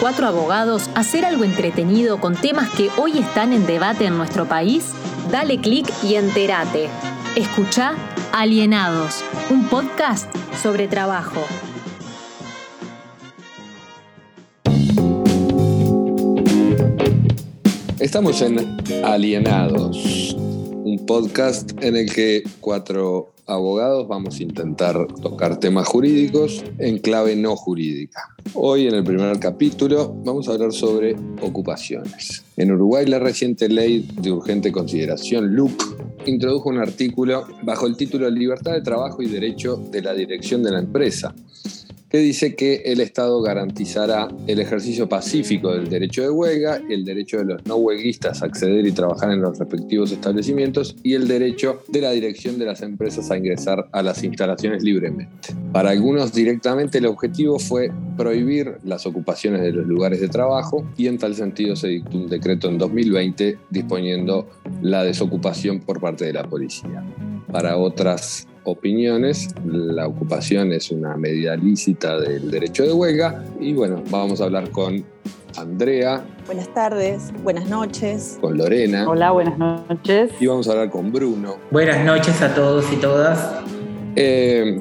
cuatro abogados hacer algo entretenido con temas que hoy están en debate en nuestro país? Dale clic y entérate. Escucha Alienados, un podcast sobre trabajo. Estamos en Alienados, un podcast en el que cuatro abogados vamos a intentar tocar temas jurídicos en clave no jurídica. Hoy en el primer capítulo vamos a hablar sobre ocupaciones. En Uruguay la reciente ley de urgente consideración, LUC, introdujo un artículo bajo el título Libertad de Trabajo y Derecho de la Dirección de la Empresa que dice que el Estado garantizará el ejercicio pacífico del derecho de huelga, el derecho de los no huelguistas a acceder y trabajar en los respectivos establecimientos y el derecho de la dirección de las empresas a ingresar a las instalaciones libremente. Para algunos directamente el objetivo fue prohibir las ocupaciones de los lugares de trabajo y en tal sentido se dictó un decreto en 2020 disponiendo la desocupación por parte de la policía. Para otras opiniones. La ocupación es una medida lícita del derecho de huelga. Y bueno, vamos a hablar con Andrea. Buenas tardes, buenas noches. Con Lorena. Hola, buenas noches. Y vamos a hablar con Bruno. Buenas noches a todos y todas. Eh,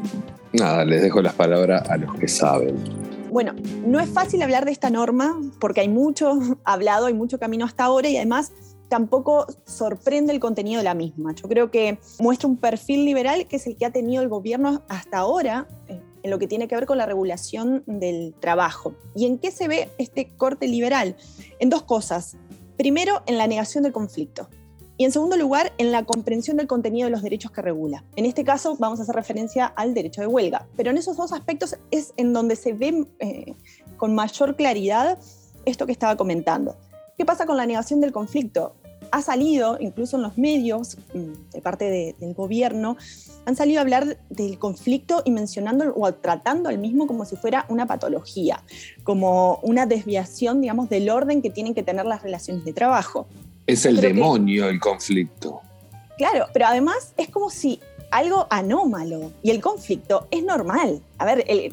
nada, les dejo las palabras a los que saben. Bueno, no es fácil hablar de esta norma porque hay mucho hablado, hay mucho camino hasta ahora y además tampoco sorprende el contenido de la misma. Yo creo que muestra un perfil liberal que es el que ha tenido el gobierno hasta ahora eh, en lo que tiene que ver con la regulación del trabajo. ¿Y en qué se ve este corte liberal? En dos cosas. Primero, en la negación del conflicto. Y en segundo lugar, en la comprensión del contenido de los derechos que regula. En este caso vamos a hacer referencia al derecho de huelga. Pero en esos dos aspectos es en donde se ve eh, con mayor claridad esto que estaba comentando. ¿Qué pasa con la negación del conflicto? ha salido, incluso en los medios, mm, de parte del gobierno, han salido a hablar del conflicto y mencionando o tratando al mismo como si fuera una patología, como una desviación, digamos, del orden que tienen que tener las relaciones de trabajo. Es el demonio el conflicto. Claro, pero además es como si algo anómalo y el conflicto es normal. A ver, el,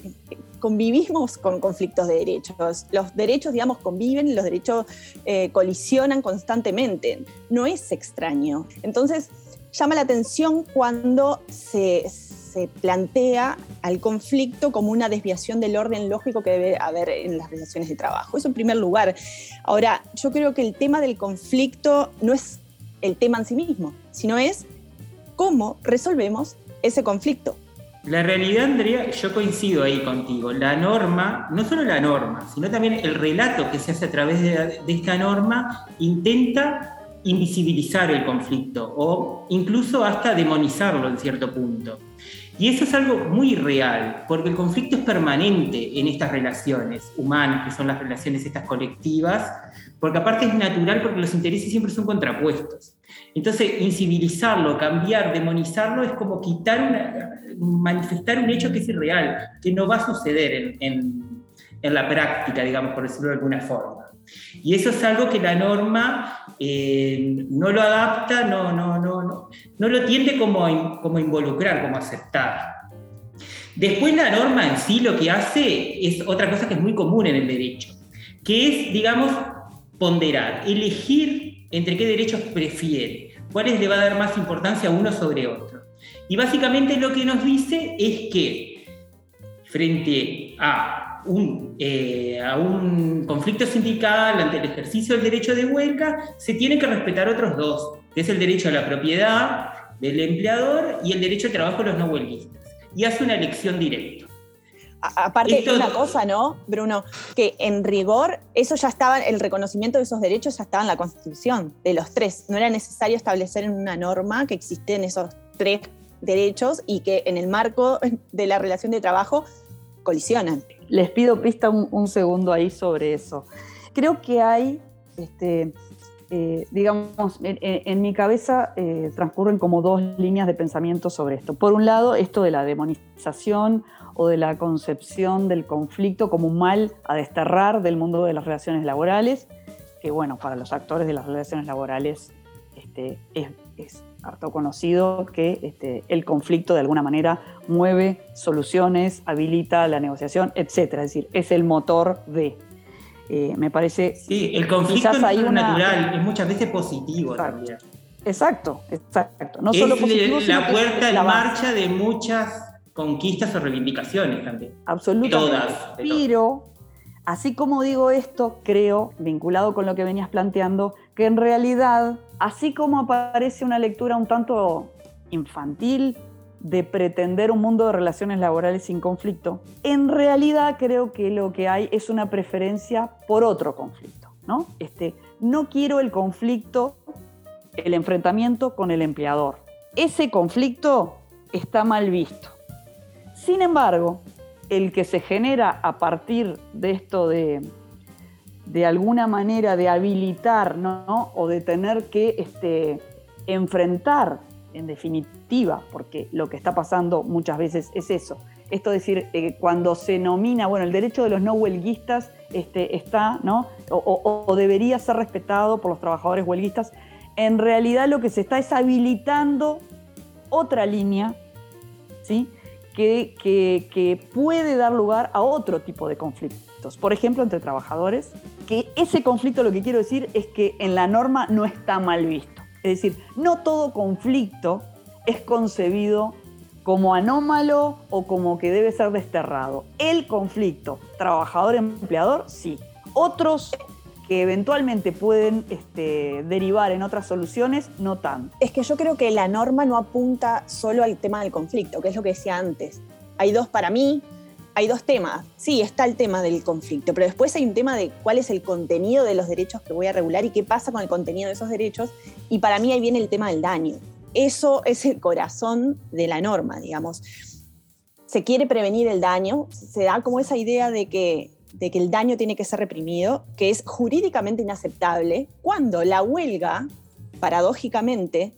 convivimos con conflictos de derechos. Los derechos, digamos, conviven, los derechos eh, colisionan constantemente. No es extraño. Entonces, llama la atención cuando se, se plantea al conflicto como una desviación del orden lógico que debe haber en las relaciones de trabajo. Eso en primer lugar. Ahora, yo creo que el tema del conflicto no es el tema en sí mismo, sino es cómo resolvemos ese conflicto. La realidad, Andrea, yo coincido ahí contigo. La norma, no solo la norma, sino también el relato que se hace a través de, esta norma intenta invisibilizar el conflicto o incluso hasta demonizarlo en cierto punto. Y eso es algo muy real, porque el conflicto es permanente en estas relaciones humanas, que son las relaciones estas colectivas, porque aparte es natural porque los intereses siempre son contrapuestos. Entonces, incivilizarlo, cambiar, demonizarlo es como quitar, manifestar un hecho que es irreal, que no va a suceder en, la práctica, digamos, por decirlo de alguna forma. Y eso es algo que la norma eh, no lo adapta, no, no, no, no, no lo tiende como, como involucrar, como aceptar. Después la norma en sí lo que hace es otra cosa que es muy común en el derecho, que es, digamos, ponderar, elegir entre qué derechos prefiere, cuáles le va a dar más importancia a uno sobre otro. Y básicamente lo que nos dice es que frente a un, eh, a un conflicto sindical, ante el ejercicio del derecho de huelga, se tienen que respetar otros dos, que es el derecho a la propiedad del empleador y el derecho al trabajo de los no huelguistas. Y hace una elección directa. Aparte, de una cosa, ¿no, Bruno? Que en rigor, eso ya estaba, el reconocimiento de esos derechos ya estaba en la Constitución, de los tres. No era necesario establecer en una norma que existen esos tres derechos y que en el marco de la relación de trabajo colisionan. Les pido pista un, segundo ahí sobre eso. Creo que hay, este, eh, digamos, en, mi cabeza eh, transcurren como dos líneas de pensamiento sobre esto. Por un lado, esto de la demonización o de la concepción del conflicto como un mal a desterrar del mundo de las relaciones laborales, que bueno, para los actores de las relaciones laborales este, es, harto conocido que este, el conflicto de alguna manera mueve soluciones, habilita la negociación, etc. Es decir, es el motor de... Eh, me parece. Sí, el conflicto es natural, es muchas veces positivo también. Exacto, exacto. No solo positivo, la puerta en marcha de muchas conquistas o reivindicaciones también. Absolutamente. Todas. Pero, así como digo esto, creo, vinculado con lo que venías planteando, que en realidad, así como aparece una lectura un tanto infantil de pretender un mundo de relaciones laborales sin conflicto, en realidad creo que lo que hay es una preferencia por otro conflicto. ¿no? Este, no quiero el conflicto, el enfrentamiento con el empleador. Ese conflicto está mal visto. Sin embargo, el que se genera a partir de esto de, de alguna manera de habilitar ¿no? o de tener que este, enfrentar en definitiva, porque lo que está pasando muchas veces es eso. Esto es decir, eh, cuando se nomina, bueno, el derecho de los no huelguistas este, está, ¿no? O, debería ser respetado por los trabajadores huelguistas, en realidad lo que se está es habilitando otra línea, ¿sí? Que, que, puede dar lugar a otro tipo de conflictos. Por ejemplo, entre trabajadores, que ese conflicto lo que quiero decir es que en la norma no está mal visto. Es decir, no todo conflicto es concebido como anómalo o como que debe ser desterrado. El conflicto trabajador-empleador, sí. Otros que eventualmente pueden este, derivar en otras soluciones, no tanto. Es que yo creo que la norma no apunta solo al tema del conflicto, que es lo que decía antes. Hay dos para mí, hay dos temas. Sí, está el tema del conflicto, pero después hay un tema de cuál es el contenido de los derechos que voy a regular y qué pasa con el contenido de esos derechos. Y para mí ahí viene el tema del daño. Eso es el corazón de la norma, digamos. Se quiere prevenir el daño, se da como esa idea de que, de que el daño tiene que ser reprimido, que es jurídicamente inaceptable, cuando la huelga, paradójicamente,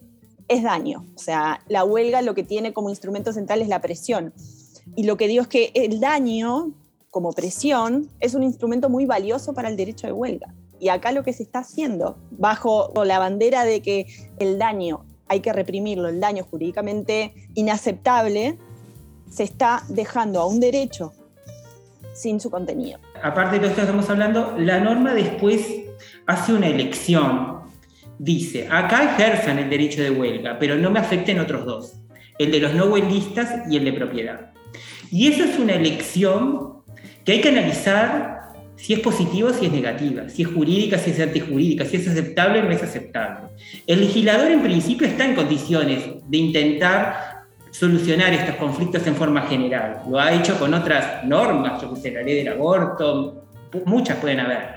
es daño. O sea, la huelga lo que tiene como instrumento central es la presión y lo que digo es que el daño, como presión, es un instrumento muy valioso para el derecho de huelga. Y acá lo que se está haciendo, bajo la bandera de que el daño hay que reprimirlo, el daño jurídicamente inaceptable, se está dejando a un derecho sin su contenido. Aparte de lo que estamos hablando, la norma después hace una elección. Dice, acá ejerzan el derecho de huelga, pero no me afecten otros dos, el de los no huelguistas y el de propiedad. Y eso es una elección que hay que analizar si es positiva si es negativa, si es jurídica, si es antijurídica, si es aceptable o no es aceptable. El legislador en principio está en condiciones de intentar solucionar estos conflictos en forma general. Lo ha hecho con otras normas, yo que sé, la ley del aborto, muchas pueden haber.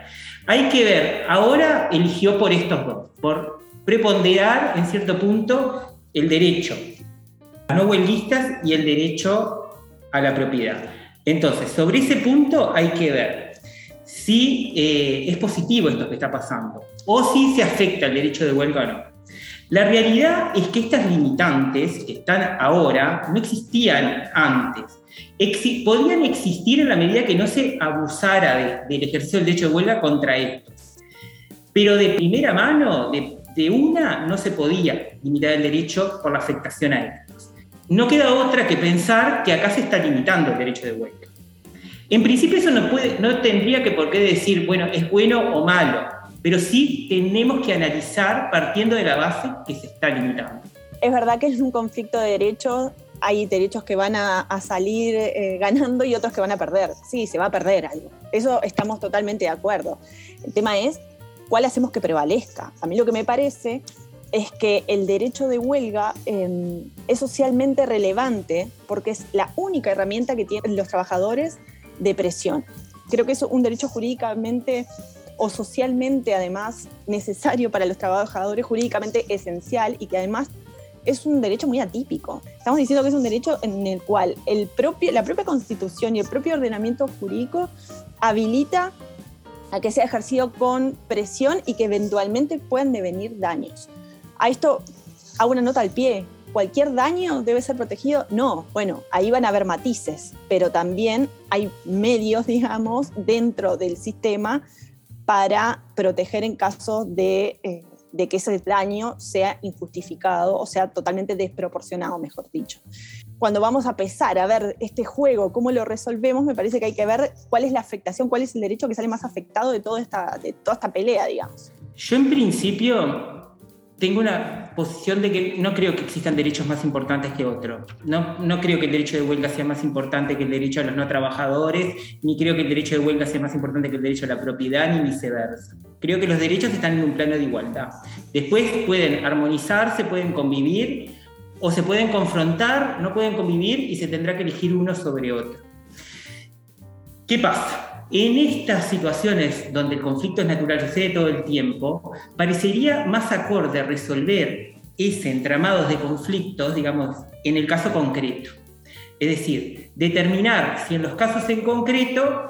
Hay que ver, ahora eligió por estos dos, por preponderar en cierto punto el derecho a no huelguistas y el derecho a la propiedad. Entonces, sobre ese punto hay que ver si eh, es positivo esto que está pasando o si se afecta el derecho de huelga o no. La realidad es que estas limitantes que están ahora no existían antes. podrían existir en la medida que no se abusara del ejercicio del derecho de huelga contra estos. Pero de primera mano, de, una, no se podía limitar el derecho por la afectación a él no queda otra que pensar que acá se está limitando el derecho de huelga. En principio eso no, no tendría que por qué decir, bueno, es bueno o malo, pero sí tenemos que analizar partiendo de la base que se está limitando. Es verdad que es un conflicto de derechos, hay derechos que van a, salir eh, ganando y otros que van a perder. Sí, se va a perder algo. Eso estamos totalmente de acuerdo. El tema es cuál hacemos que prevalezca. A mí lo que me parece es que el derecho de huelga em, es socialmente relevante porque es la única herramienta que tienen los trabajadores de presión. Creo que es un derecho jurídicamente o socialmente además necesario para los trabajadores, jurídicamente esencial y que además es un derecho muy atípico. Estamos diciendo que es un derecho en el cual el propio, la propia constitución y el propio ordenamiento jurídico habilita a que sea ejercido con presión y que eventualmente puedan devenir daños. A esto hago una nota al pie. ¿Cualquier daño debe ser protegido? No. Bueno, ahí van a haber matices, pero también hay medios, digamos, dentro del sistema para proteger en caso de, eh, de que ese daño sea injustificado o sea totalmente desproporcionado, mejor dicho. cuando vamos a pesar a ver este juego, cómo lo resolvemos, me parece que hay que ver cuál es la afectación, cuál es el derecho que sale más afectado de toda esta, de toda esta pelea, digamos. Yo en principio tengo una posición de que no creo que existan derechos más importantes que otros. No, no creo que el derecho de huelga sea más importante que el derecho a los no trabajadores, ni creo que el derecho de huelga sea más importante que el derecho a la propiedad, ni viceversa. Creo que los derechos están en un plano de igualdad. Después pueden armonizarse, pueden convivir, o se pueden confrontar, no pueden convivir y se tendrá que elegir uno sobre otro. ¿Qué pasa? En estas situaciones donde el conflicto es natural, sucede todo el tiempo, parecería más acorde resolver ese entramado de conflictos, digamos, en el caso concreto. Es decir, determinar si en los casos en concreto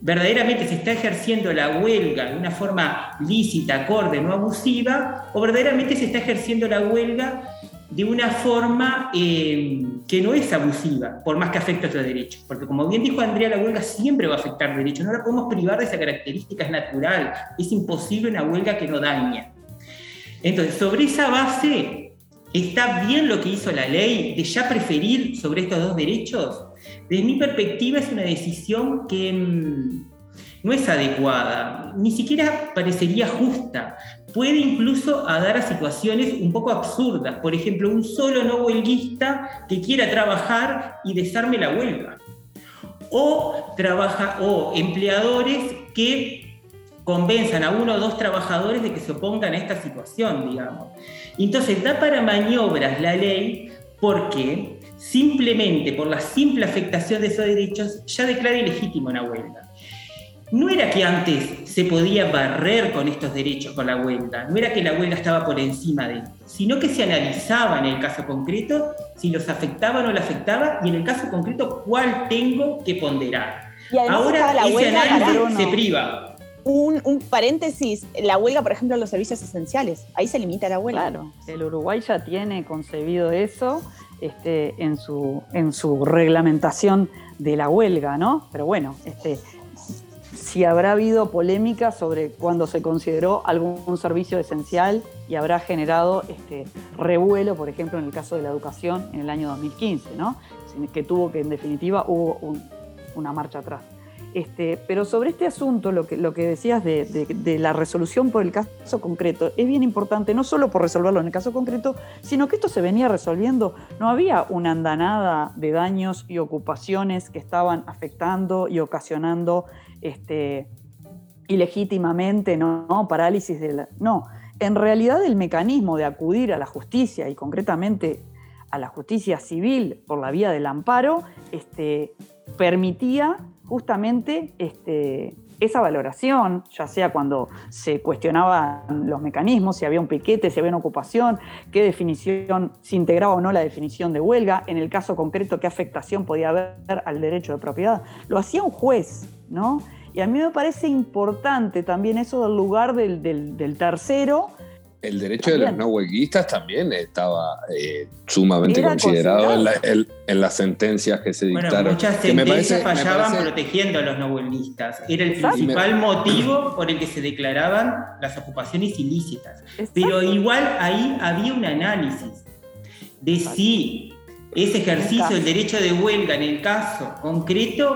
verdaderamente se está ejerciendo la huelga de una forma lícita, acorde, no abusiva, o verdaderamente se está ejerciendo la huelga de una forma eh, que no es abusiva, por más que afecte a otros derechos. Porque como bien dijo Andrea, la huelga siempre va a afectar derechos, no la podemos privar de esa característica, es natural, es imposible una huelga que no daña. Entonces, sobre esa base, ¿está bien lo que hizo la ley de ya preferir sobre estos dos derechos? Desde mi perspectiva es una decisión que mm, no es adecuada, ni siquiera parecería justa, puede incluso dar a situaciones un poco absurdas. Por ejemplo, un solo no huelguista que quiera trabajar y desarme la huelga. O, trabaja, o empleadores que convenzan a uno o dos trabajadores de que se opongan a esta situación, digamos. Entonces da para maniobras la ley porque simplemente por la simple afectación de esos derechos ya declara ilegítimo una huelga no era que antes se podía barrer con estos derechos con la huelga, no era que la huelga estaba por encima de esto, sino que se analizaba en el caso concreto si los afectaba o no le afectaba y en el caso concreto cuál tengo que ponderar. Ahora la ese análisis se priva. Un, un, paréntesis, la huelga, por ejemplo, en los servicios esenciales, ahí se limita la huelga. Claro, el Uruguay ya tiene concebido eso este, en, su, en su reglamentación de la huelga, ¿no? Pero bueno, este, si habrá habido polémica sobre cuando se consideró algún servicio esencial y habrá generado este revuelo, por ejemplo, en el caso de la educación en el año 2015, ¿no? que tuvo que, en definitiva, hubo una marcha atrás. Este, pero sobre este asunto, lo que, decías de, de, la resolución por el caso concreto, es bien importante, no solo por resolverlo en el caso concreto, sino que esto se venía resolviendo. No había una andanada de daños y ocupaciones que estaban afectando y ocasionando este, ilegítimamente, ¿no? Parálisis de la... No, en realidad el mecanismo de acudir a la justicia y concretamente a la justicia civil por la vía del amparo, este, permitía justamente este, esa valoración, ya sea cuando se cuestionaban los mecanismos, si había un piquete, si había una ocupación, qué definición, se integraba o no la definición de huelga, en el caso concreto, qué afectación podía haber al derecho de propiedad. Lo hacía un juez, ¿no? Y a mí me parece importante también eso del lugar del, tercero. El derecho de los no huelguistas también estaba eh, sumamente considerado en, las sentencias que se dictaron. Bueno, muchas sentencias fallaban protegiendo a los no huelguistas. Era el principal motivo por el que se declaraban las ocupaciones ilícitas. Pero igual ahí había un análisis de si ese ejercicio del derecho de huelga en el caso concreto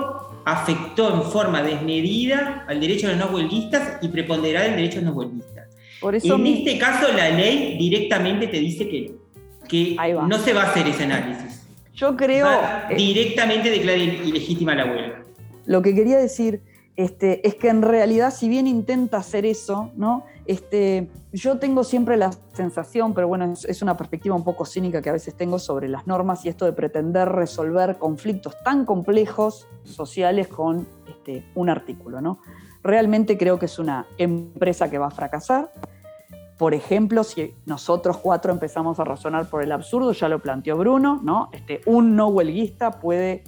afectó en forma desmedida al derecho de los no huelguistas y preponderada el derecho de los no huelguistas. Por eso en este caso la ley directamente te dice que, que no se va a hacer ese análisis. Yo creo... Eh, directamente declara ilegítima la huelga. Lo que quería decir este, es que en realidad, si bien intenta hacer eso, ¿no? Este, yo tengo siempre la sensación, pero bueno, es, una perspectiva un poco cínica que a veces tengo sobre las normas y esto de pretender resolver conflictos tan complejos sociales con este, un artículo. ¿no? Realmente creo que es una empresa que va a fracasar. Por ejemplo, si nosotros cuatro empezamos a razonar por el absurdo, ya lo planteó Bruno, ¿no? Este, un no huelguista puede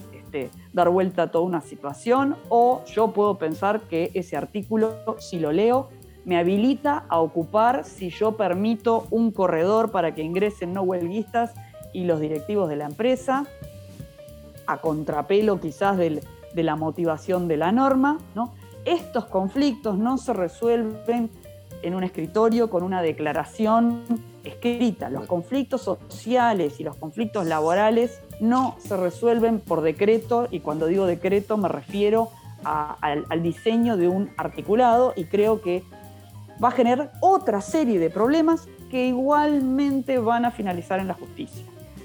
dar vuelta a toda una situación o yo puedo pensar que ese artículo, si lo leo, me habilita a ocupar si yo permito un corredor para que ingresen no huelguistas y los directivos de la empresa, a contrapelo quizás de la motivación de la norma. ¿no? Estos conflictos no se resuelven en un escritorio con una declaración escrita. Los conflictos sociales y los conflictos laborales no se resuelven por decreto y cuando digo decreto me refiero al diseño de un articulado y creo que va a generar otra serie de problemas que igualmente van a finalizar en la justicia.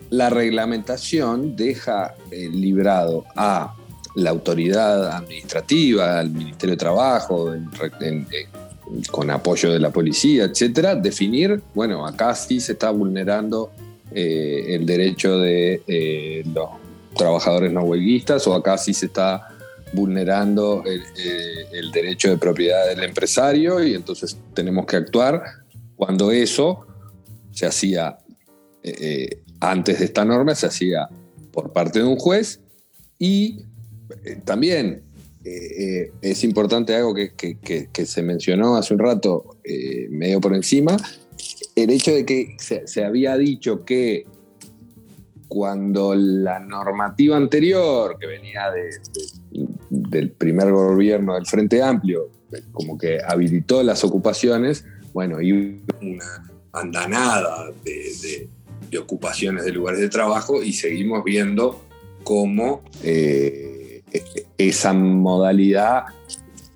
La reglamentación deja eh, librado a la autoridad administrativa, al Ministerio de Trabajo, con apoyo de la policía, etcétera, definir, bueno, acá sí se está vulnerando eh, el derecho de eh, los trabajadores no huelguistas o acá sí se está vulnerando el, derecho de propiedad del empresario y entonces tenemos que actuar. Cuando eso se hacía eh, antes de esta norma, se hacía por parte de un juez y eh, también eh, es importante algo que, se mencionó hace un rato, medio por encima, el hecho de que se, había dicho que cuando la normativa anterior, que venía del primer gobierno del Frente Amplio, como que habilitó las ocupaciones, bueno, y una andanada de, ocupaciones de lugares de trabajo y seguimos viendo cómo eh, esa modalidad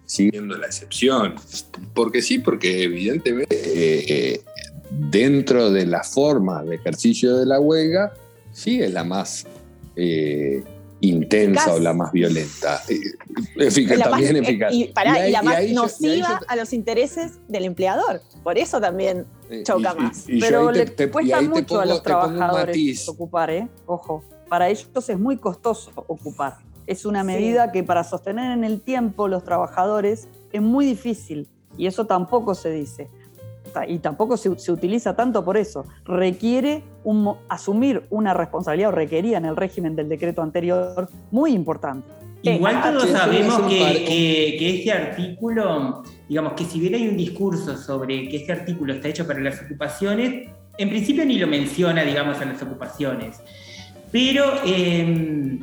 sigue siendo la excepción. Porque sí, porque evidentemente eh, eh, dentro de la forma de ejercicio de la huelga, sí es la más intensa o la más violenta. También eficaz. Y, la más nociva a los intereses del empleador. Por eso también choca más. Pero le cuesta mucho a los trabajadores ocupar, ¿eh? Ojo, para ellos es muy costoso ocupar. Es una medida que para sostener en el tiempo los trabajadores es muy difícil y eso tampoco se dice y tampoco se, utiliza tanto por eso. Requiere asumir una responsabilidad o requería en el régimen del decreto anterior muy importante. Igual todos sabemos que, este artículo, digamos que si bien hay un discurso sobre que este artículo está hecho para las ocupaciones, en principio ni lo menciona, digamos, en las ocupaciones. Pero em,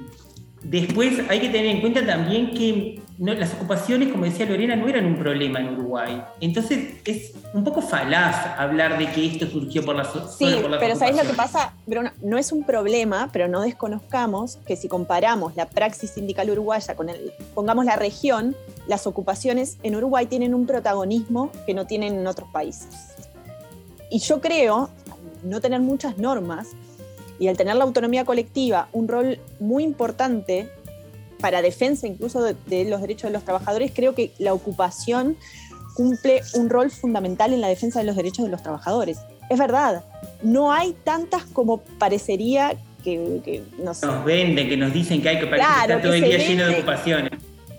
después hay que tener en cuenta también que las ocupaciones, como decía Lorena, no eran un problema en Uruguay. Entonces es un poco falaz hablar de que esto surgió por las Sí, pero ¿sabéis lo que pasa? Bruno? No es un problema, pero no desconozcamos que si comparamos la praxis sindical uruguaya con el, pongamos la región, las ocupaciones en Uruguay tienen un protagonismo que no tienen en otros países. Y yo creo, no tener muchas normas y al tener la autonomía colectiva, un rol muy importante para defensa incluso de, los derechos de los trabajadores, creo que la ocupación cumple un rol fundamental en la defensa de los derechos de los trabajadores. Es verdad, no hay tantas como parecería que, nos venden, que nos dicen que hay que parecer todo el día lleno de ocupaciones.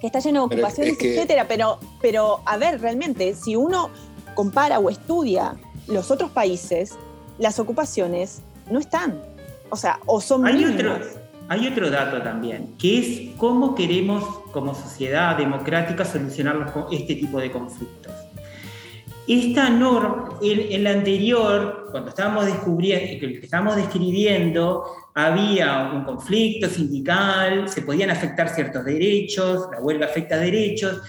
Que está lleno de ocupaciones, etcétera, pero, pero a ver, realmente, si uno compara o estudia los otros países, las ocupaciones no están. O sea, o son hay hay otro dato también, que es cómo queremos como sociedad democrática solucionar este tipo de conflictos. Esta norma, en, la anterior, cuando estábamos, descubriendo, estábamos describiendo, había un conflicto sindical, se podían afectar ciertos derechos, la huelga afecta derechos,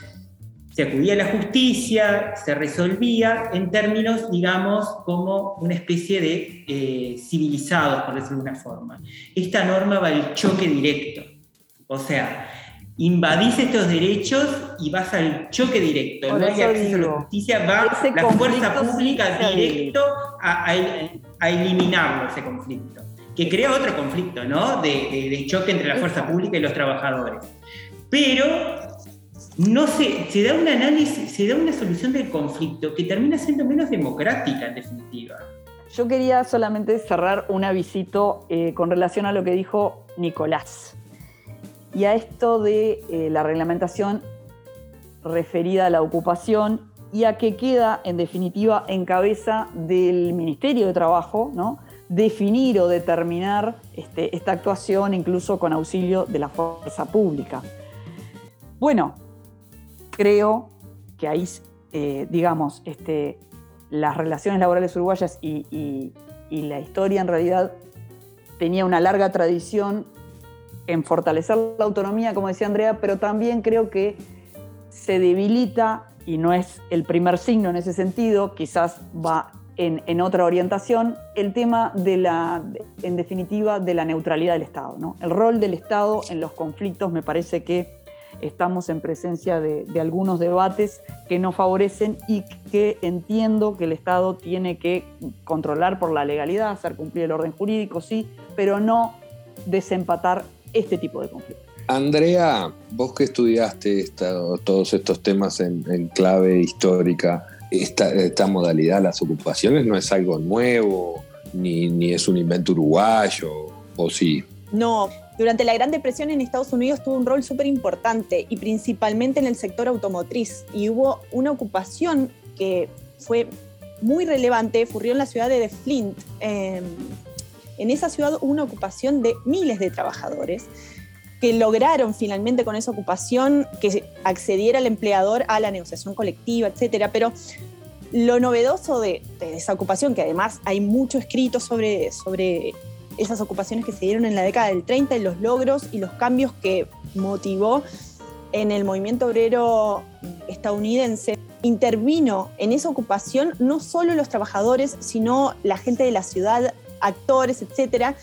se acudía a la justicia, se resolvía en términos, digamos, como una especie de eh, civilizados, por decirlo de una forma. Esta norma va al choque directo. O sea, invadís estos derechos y vas al choque directo. no hay acceso a la justicia, va la fuerza pública directo a, eliminarlo, ese conflicto. Que crea otro conflicto, ¿no? De, de choque entre la fuerza pública y los trabajadores. Pero no se, se da un análisis, se da una solución del conflicto que termina siendo menos democrática en definitiva. Yo quería solamente cerrar un avisito eh, con relación a lo que dijo Nicolás y a esto de eh, la reglamentación referida a la ocupación y a que queda en definitiva en cabeza del Ministerio de Trabajo, ¿no? definir o determinar este, esta actuación incluso con auxilio de la fuerza pública. Bueno, creo que ahí, eh, digamos, este, las relaciones laborales uruguayas y, la historia en realidad tenía una larga tradición en fortalecer la autonomía, como decía Andrea, pero también creo que se debilita, y no es el primer signo en ese sentido, quizás va en, otra orientación, el tema de la, en definitiva, de la neutralidad del Estado. ¿no? El rol del Estado en los conflictos me parece que estamos en presencia de, algunos debates que no favorecen y que entiendo que el Estado tiene que controlar por la legalidad, hacer cumplir el orden jurídico, sí, pero no desempatar este tipo de conflictos. Andrea, vos que estudiaste todos estos temas en, clave histórica, esta, modalidad, las ocupaciones, no es algo nuevo, ni, ni es un invento uruguayo, o sí. No, durante la Gran Depresión en Estados Unidos tuvo un rol súper importante y principalmente en el sector automotriz. Y hubo una ocupación que fue muy relevante, ocurrió en la ciudad de Flint. Em, en esa ciudad hubo una ocupación de miles de trabajadores que lograron finalmente con esa ocupación que accediera el empleador a la negociación colectiva, etcétera. Pero lo novedoso de, esa ocupación, que además hay mucho escrito sobre, sobre esas ocupaciones que se dieron en la década del 30 y los logros y los cambios que motivó en el movimiento obrero estadounidense, intervino en esa ocupación no solo los trabajadores, sino la gente de la ciudad, actores, etcétera.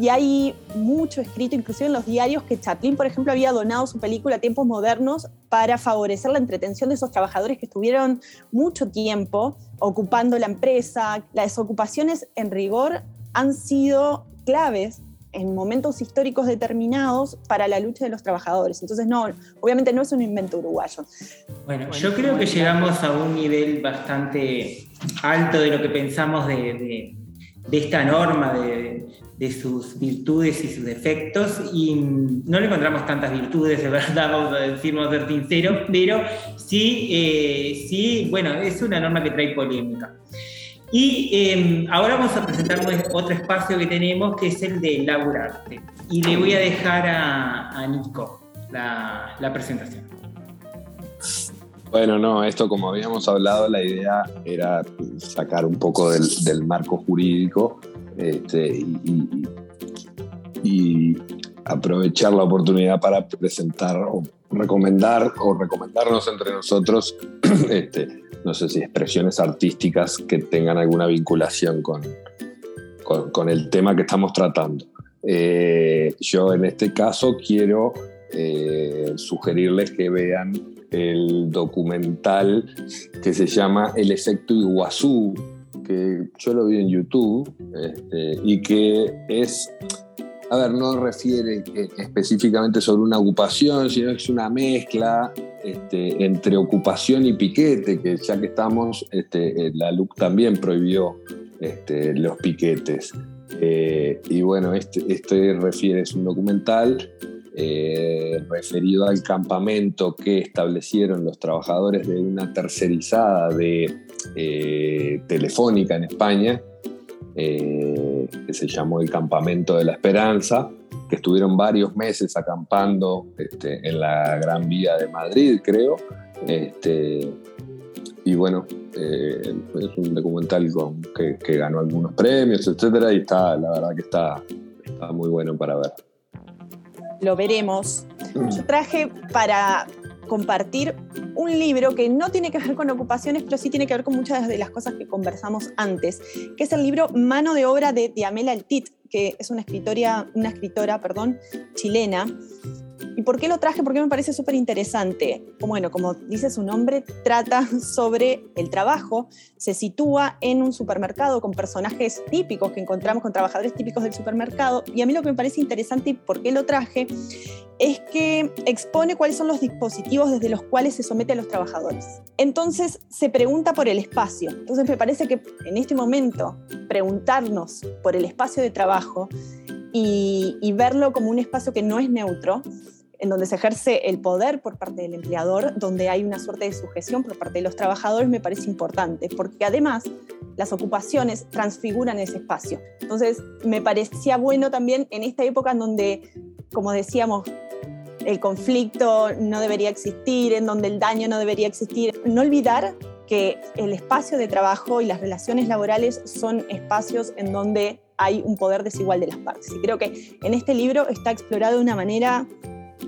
Y hay mucho escrito, inclusive en los diarios, que Chaplin, por ejemplo, había donado su película Tiempos Modernos para favorecer la entretención de esos trabajadores que estuvieron mucho tiempo ocupando la empresa. Las ocupaciones, en rigor, han sido claves en momentos históricos determinados para la lucha de los trabajadores. Entonces, no, obviamente no es un invento uruguayo. Bueno, yo creo que llegamos a un nivel bastante alto de lo que pensamos de, esta norma, de, sus virtudes y sus defectos, y no le encontramos tantas virtudes, de verdad, vamos a decirnos ser sinceros, pero sí, eh, sí, bueno, es una norma que trae polémica. Y em, ahora vamos a presentar otro espacio que tenemos, que es el de laburarte. Y le voy a dejar a, Nico la, presentación. Bueno, no, esto como habíamos hablado, la idea era sacar un poco del, marco jurídico este, y, aprovechar la oportunidad para presentar recomendar o recomendarnos entre nosotros este, no sé si expresiones artísticas que tengan alguna vinculación con, con, el tema que estamos tratando. Eh, yo en este caso quiero eh, sugerirles que vean el documental que se llama El efecto Iguazú, que yo lo vi en YouTube este, y que es a ver, no refiere eh, específicamente sobre una ocupación, sino que es una mezcla este, entre ocupación y piquete, que ya que estamos, este, eh, la LUC también prohibió este, los piquetes. Eh, y bueno, este, este refiere, es un documental referido al campamento que establecieron los trabajadores de una tercerizada de Telefónica en España, eh, que se llamó el Campamento de la Esperanza, que estuvieron varios meses acampando este, en la Gran Vía de Madrid, creo. Este, y bueno, eh, es un documental que, ganó algunos premios, etcétera, y está, la verdad que está, está muy bueno para ver. Lo veremos. Yo traje para compartir un libro que no tiene que ver con ocupaciones, pero sí tiene que ver con muchas de las cosas que conversamos antes, que es el libro Mano de obra de Diamela Altit, que es una escritora, una escritora perdón, chilena, ¿Y por qué lo traje? Porque me parece súper interesante. Bueno, como dice su nombre, trata sobre el trabajo, se sitúa en un supermercado con personajes típicos que encontramos con trabajadores típicos del supermercado. Y a mí lo que me parece interesante y por qué lo traje es que expone cuáles son los dispositivos desde los cuales se somete a los trabajadores. Entonces se pregunta por el espacio. Entonces me parece que en este momento preguntarnos por el espacio de trabajo y, verlo como un espacio que no es neutro en donde se ejerce el poder por parte del empleador, donde hay una suerte de sujeción por parte de los trabajadores, me parece importante, porque además las ocupaciones transfiguran ese espacio. Entonces, me parecía bueno también en esta época en donde, como decíamos, el conflicto no debería existir, en donde el daño no debería existir, no olvidar que el espacio de trabajo y las relaciones laborales son espacios en donde hay un poder desigual de las partes. Y creo que en este libro está explorado de una manera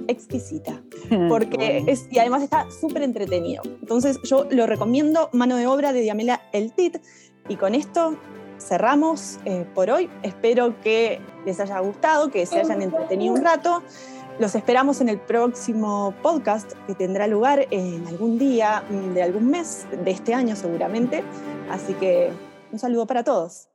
exquisita, porque es, y además está súper entretenido. Entonces yo lo recomiendo, Mano de Obra de Diamela El Tit, Y con esto cerramos eh, por hoy. Espero que les haya gustado, que se hayan entretenido un rato. Los esperamos en el próximo podcast que tendrá lugar en algún día de algún mes de este año seguramente. Así que un saludo para todos.